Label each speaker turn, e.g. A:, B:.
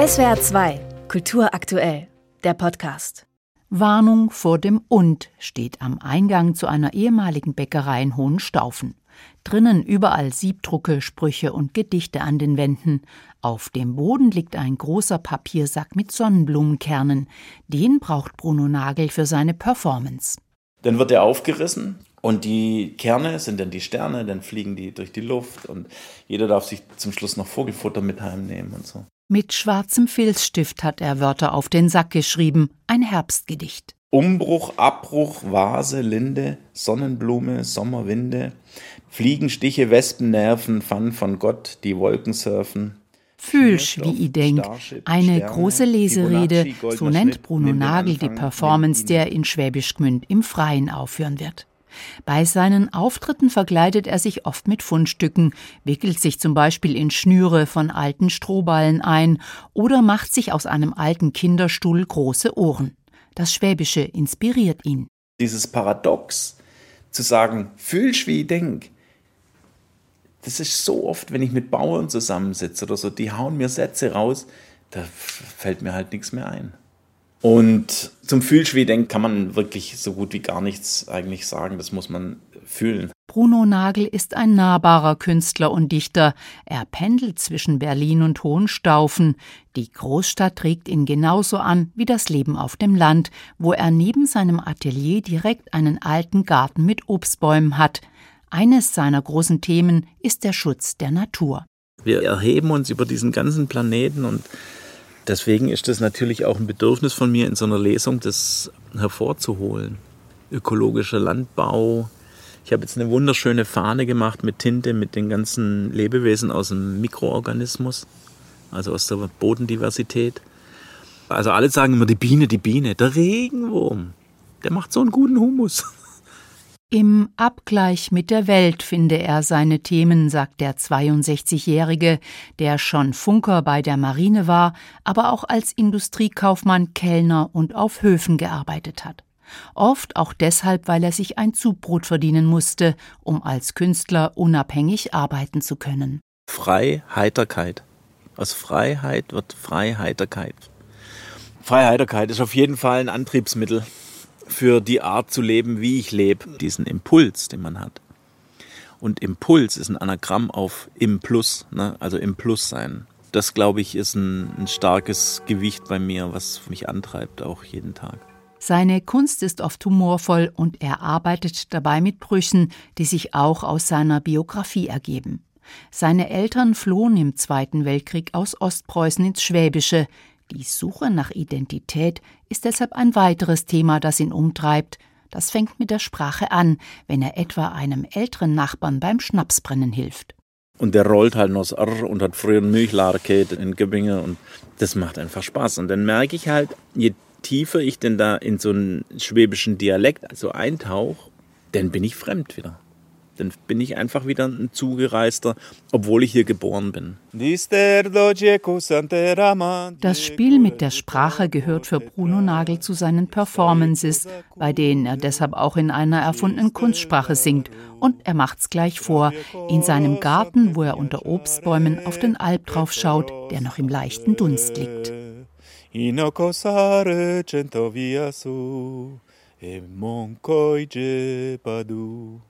A: SWR 2, Kultur aktuell, der Podcast.
B: Warnung vor dem Und steht am Eingang zu einer ehemaligen Bäckerei in Hohenstaufen. Drinnen überall Siebdrucke, Sprüche und Gedichte an den Wänden. Auf dem Boden liegt ein großer Papiersack mit Sonnenblumenkernen. Den braucht Bruno Nagel für seine Performance.
C: Dann wird er aufgerissen und die Kerne sind dann die Sterne, dann fliegen die durch die Luft und jeder darf sich zum Schluss noch Vogelfutter mit heimnehmen und so.
B: Mit schwarzem Filzstift hat er Wörter auf den Sack geschrieben, ein Herbstgedicht.
C: Umbruch, Abbruch, Vase, Linde, Sonnenblume, Sommerwinde, Fliegenstiche, Wespen, Nerven, Pfann von Gott, die Wolken surfen.
B: Fühlsch, wie i denk, eine große Leserede, so nennt Bruno Nagel die Performance, der in Schwäbisch Gmünd im Freien aufführen wird. Bei seinen Auftritten verkleidet er sich oft mit Fundstücken, wickelt sich zum Beispiel in Schnüre von alten Strohballen ein oder macht sich aus einem alten Kinderstuhl große Ohren. Das Schwäbische inspiriert ihn.
C: Dieses Paradox, zu sagen, fühlst wie ich denk, das ist so oft, wenn ich mit Bauern zusammensitze oder so, die hauen mir Sätze raus, da fällt mir halt nichts mehr ein. Und zum Fühlschweden kann man wirklich so gut wie gar nichts eigentlich sagen. Das muss man fühlen.
B: Bruno Nagel ist ein nahbarer Künstler und Dichter. Er pendelt zwischen Berlin und Hohenstaufen. Die Großstadt trägt ihn genauso an wie das Leben auf dem Land, wo er neben seinem Atelier direkt einen alten Garten mit Obstbäumen hat. Eines seiner großen Themen ist der Schutz der Natur.
C: Wir erheben uns über diesen ganzen Planeten und Deswegen ist es natürlich auch ein Bedürfnis von mir, in so einer Lesung das hervorzuholen. Ökologischer Landbau. Ich habe jetzt eine wunderschöne Fahne gemacht mit Tinte, mit den ganzen Lebewesen aus dem Mikroorganismus, also aus der Bodendiversität. Also alle sagen immer die Biene, die Biene. Der Regenwurm, der macht so einen guten Humus.
B: Im Abgleich mit der Welt finde er seine Themen, sagt der 62-Jährige, der schon Funker bei der Marine war, aber auch als Industriekaufmann, Kellner und auf Höfen gearbeitet hat. Oft auch deshalb, weil er sich ein Zubrot verdienen musste, um als Künstler unabhängig arbeiten zu können.
C: Freiheiterkeit. Aus Freiheit wird Freiheiterkeit. Freiheiterkeit ist auf jeden Fall ein Antriebsmittel für die Art zu leben, wie ich lebe, diesen Impuls, den man hat. Und Impuls ist ein Anagramm auf im Plus, ne? also im Plus sein. Das, glaube ich, ist ein, ein starkes Gewicht bei mir, was mich antreibt, auch jeden Tag.
B: Seine Kunst ist oft humorvoll und er arbeitet dabei mit Brüchen, die sich auch aus seiner Biografie ergeben. Seine Eltern flohen im Zweiten Weltkrieg aus Ostpreußen ins Schwäbische. Die Suche nach Identität ist deshalb ein weiteres Thema, das ihn umtreibt. Das fängt mit der Sprache an, wenn er etwa einem älteren Nachbarn beim Schnapsbrennen hilft.
C: Und der rollt halt noch das R und hat früher einen Milchlader in Göbbingen und das macht einfach Spaß. Und dann merke ich halt, je tiefer ich denn da in so einen schwäbischen Dialekt also eintauche, dann bin ich fremd wieder. Dann bin ich einfach wieder ein Zugereister, obwohl ich hier geboren bin.
B: Das Spiel mit der Sprache gehört für Bruno Nagel zu seinen Performances, bei denen er deshalb auch in einer erfundenen Kunstsprache singt. Und er macht's gleich vor, in seinem Garten, wo er unter Obstbäumen auf den Alp drauf schaut, der noch im leichten Dunst liegt. Inokosare centoviasu e moncoige
A: padu.